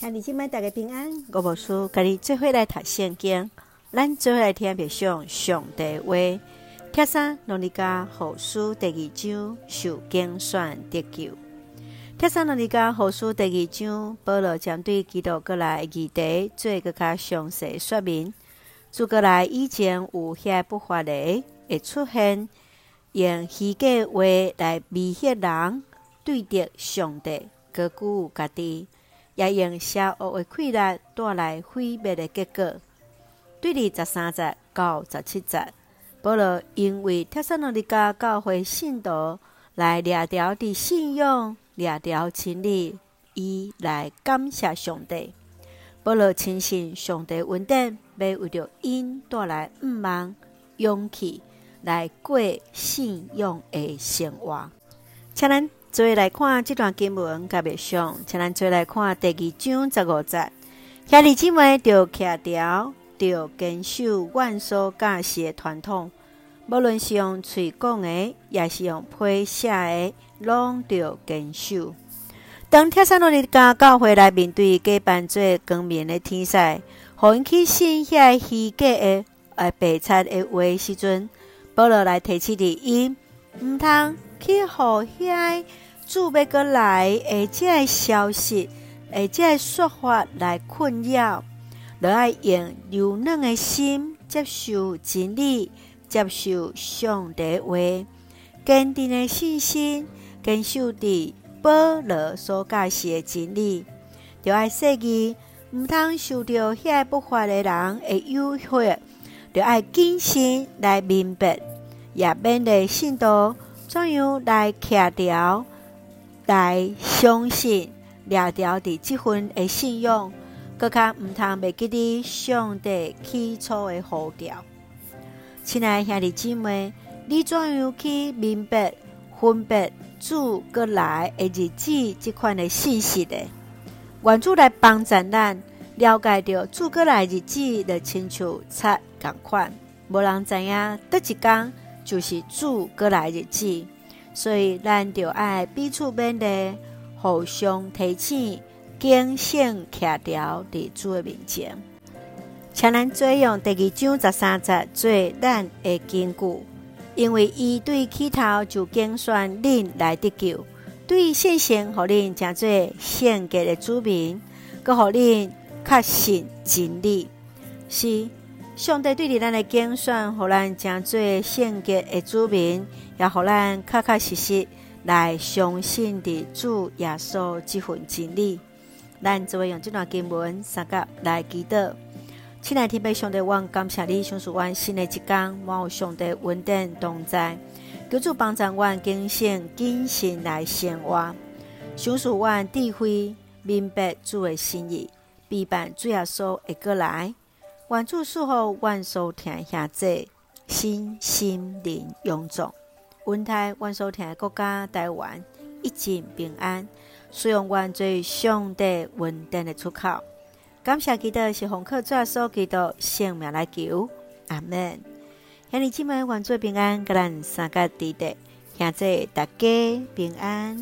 兄弟姐妹大家平安，我无事，跟你做伙来读圣经，咱做伙来听别上上帝话。帖撒罗尼迦后书第二章受拣选得救。帖撒罗尼迦后书第二章，保罗将对基督过来议题做个较详细说明。诸过来以前有遐不法的会出现，用虚假话来迷惑人，对着上帝高举家己。也用邪恶的气力带来毁灭的结果。对二十三节到十七节，保罗因为帖撒罗尼迦教会信徒来掠着的信仰、掠着真理，伊来感谢上帝。保罗深信上帝稳定要为着因带来毋茫勇气，来过信仰的生活。请咱。做来看这段经文，甲别上，请咱做来看第二章十五节。兄弟姊妹着徛牢，着坚守阮所教示的传统，无论是用嘴讲的，也是用批写的，拢着坚守。当帖撒罗尼迦教会来面对假扮做光明的天使，互因去信遐虚假的、呃白贼的话时阵，保罗来提起的因，毋通。去互遐主要过来的这个消息，诶，这个说法来困扰，就要用柔软的心接受真理，接受上帝话，坚定的信心，坚守伫保罗所教示的真理，就爱说伊毋通受到遐不法的人的诱惑，就爱谨慎来明白，也免得信徒。怎样来徛牢，来相信、掠牢的这份的信用，更加毋通袂记得上帝起初的呼召。亲爱兄弟姊妹，你怎样去明白、分别主过来的日子这款的信息的？愿主来帮助咱了解到主过来日子的亲像贼共款，无人知影得一天。就是主过来日子，所以咱就爱彼此勉励，互相提醒，警醒徛牢伫主的面前。请咱做用第二章十三节做咱的根据，因为伊对起头就拣选恁来得救，对信心互恁诚做圣洁的主民，搁互恁确信真理是。上帝对你咱的拣选，互咱成做圣洁的子民，也互咱确确实实来相信的主耶稣这份真理。咱就会用这段经文三个来祈祷。亲爱的天父上帝，我感谢你，享受我新的一天，满有上帝稳定同在，求主帮助我警醒谨慎来生活，享受我智慧明白主的心意，避办主耶稣会过来。愿主赐福阮所听下这身心灵勇壮，温台阮所听的国家台湾一尽平安，使用阮最上帝稳定的出口。感谢基督是红客主所基督性命来求，阿门。兄弟姊妹，愿做平安，各人三个地带，下这大家平安。